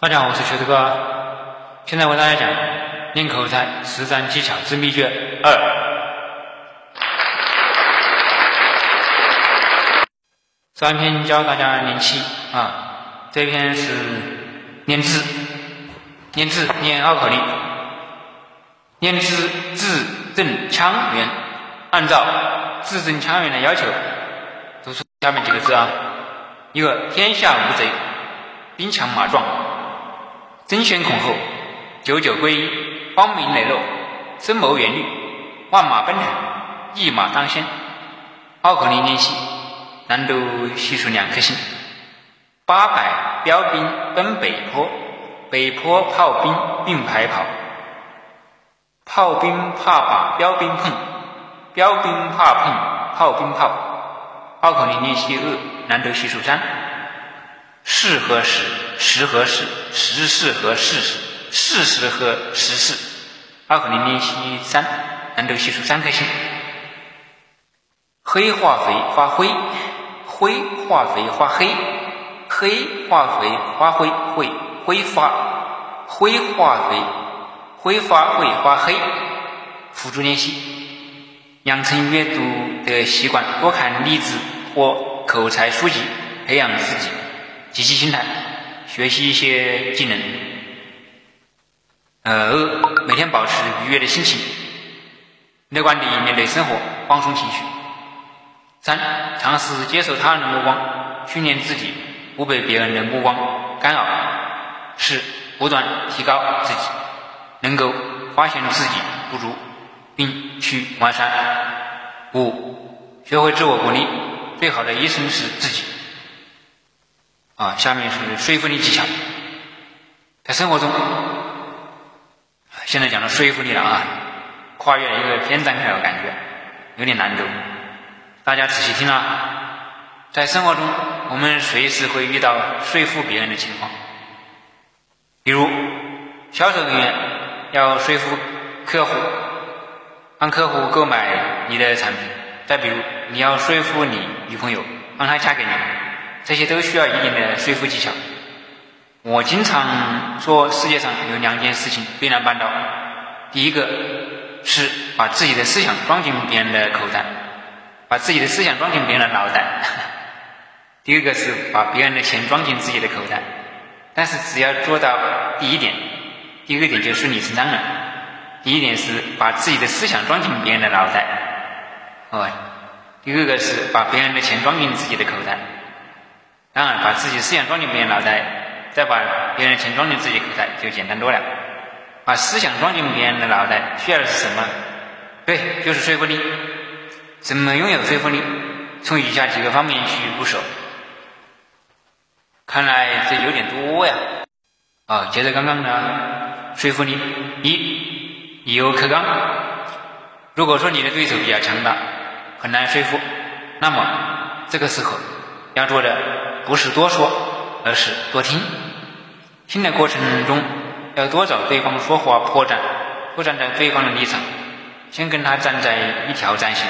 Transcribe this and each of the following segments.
大家好，我是学子哥，现在为大家讲练口才实战技巧之秘诀二。上篇教大家练气啊，这篇是练字，练字练拗口令，练字字正腔圆，按照字正腔圆的要求，读出下面几个字啊，一个天下无贼，兵强马壮。争先恐后，九九归一，光明磊落，深谋远虑，万马奔腾，一马当先。奥口令练习，难度系数两颗星。八百标兵奔北坡，北坡炮兵并排跑，炮兵怕把标兵碰，标兵怕碰炮兵炮。奥口令练习二，难度系数三。是和时，时和事，时事和事实，事实和时事。拗口令练习三，难度系数三颗星。黑化肥发灰，灰化肥发黑，黑化肥发灰会挥发，灰化肥挥发会发黑。辅助练习，养成阅读的习惯，多看例子或口才书籍，培养自己。积极心态，学习一些技能。呃，二，每天保持愉悦的心情，乐观地面对生活，放松情绪。三，尝试接受他人的目光，训练自己不被别人的目光干扰。四，不断提高自己，能够发现自己不足，并去完善。五，学会自我鼓励，最好的医生是自己。啊，下面是说服力技巧。在生活中，现在讲到说服力了啊，跨越了一个篇章开我感觉有点难度。大家仔细听啊，在生活中，我们随时会遇到说服别人的情况。比如，销售人员要说服客户，让客户购买你的产品；再比如，你要说服你女朋友，让她嫁给你。这些都需要一定的说服技巧。我经常说，世界上有两件事情最难办到。第一个是把自己的思想装进别人的口袋，把自己的思想装进别人的脑袋；第二个是把别人的钱装进自己的口袋。但是只要做到第一点，第二点就顺理成章了。第一点是把自己的思想装进别人的脑袋，哦，第二个是把别人的钱装进自己的口袋。当然，把自己思想装进别人脑袋，再把别人钱装进自己口袋，就简单多了。把思想装进别人的脑袋，需要的是什么？对，就是说服力。怎么拥有说服力？从以下几个方面去入手。看来这有点多呀。啊，接着刚刚的说服力：一，以柔克刚。如果说你的对手比较强大，很难说服，那么这个时候要做的。不是多说，而是多听。听的过程中，要多找对方说话破绽，多站在对方的立场，先跟他站在一条战线，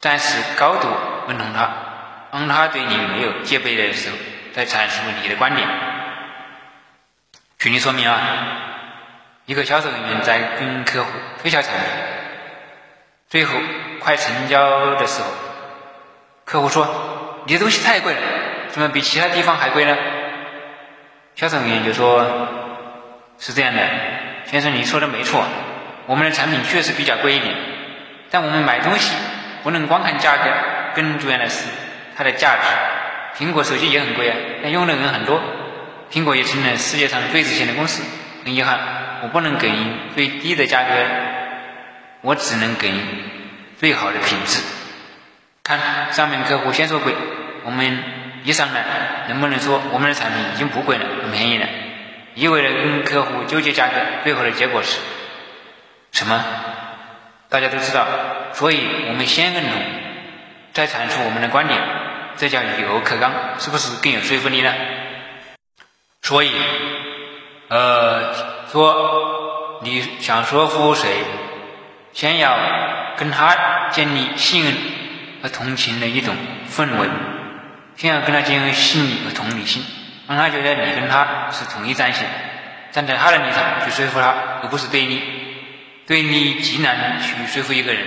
暂时高度认同他，当他对你没有戒备的时候，再阐述你的观点。举例说明啊，一个销售人员在跟客户推销产品，最后快成交的时候，客户说。你的东西太贵了，怎么比其他地方还贵呢？销售人员就说：“是这样的，先生，你说的没错，我们的产品确实比较贵一点，但我们买东西不能光看价格，更重要的是它的价值。苹果手机也很贵啊，但用的人很多，苹果也成了世界上最值钱的公司。很遗憾，我不能给您最低的价格，我只能给您最好的品质。”看上面客户先说贵，我们一上来能不能说我们的产品已经不贵了，很便宜了？一味的跟客户纠结价格，最后的结果是什么？大家都知道，所以我们先认同，再阐述我们的观点，这叫以柔克刚，是不是更有说服力呢？所以，呃，说你想说服谁，先要跟他建立信任。和同情的一种氛围，先要跟他建立心理和同理心，让他觉得你跟他是同一战线，站在他的立场去说服他，而不是对立。对立极难去说服一个人。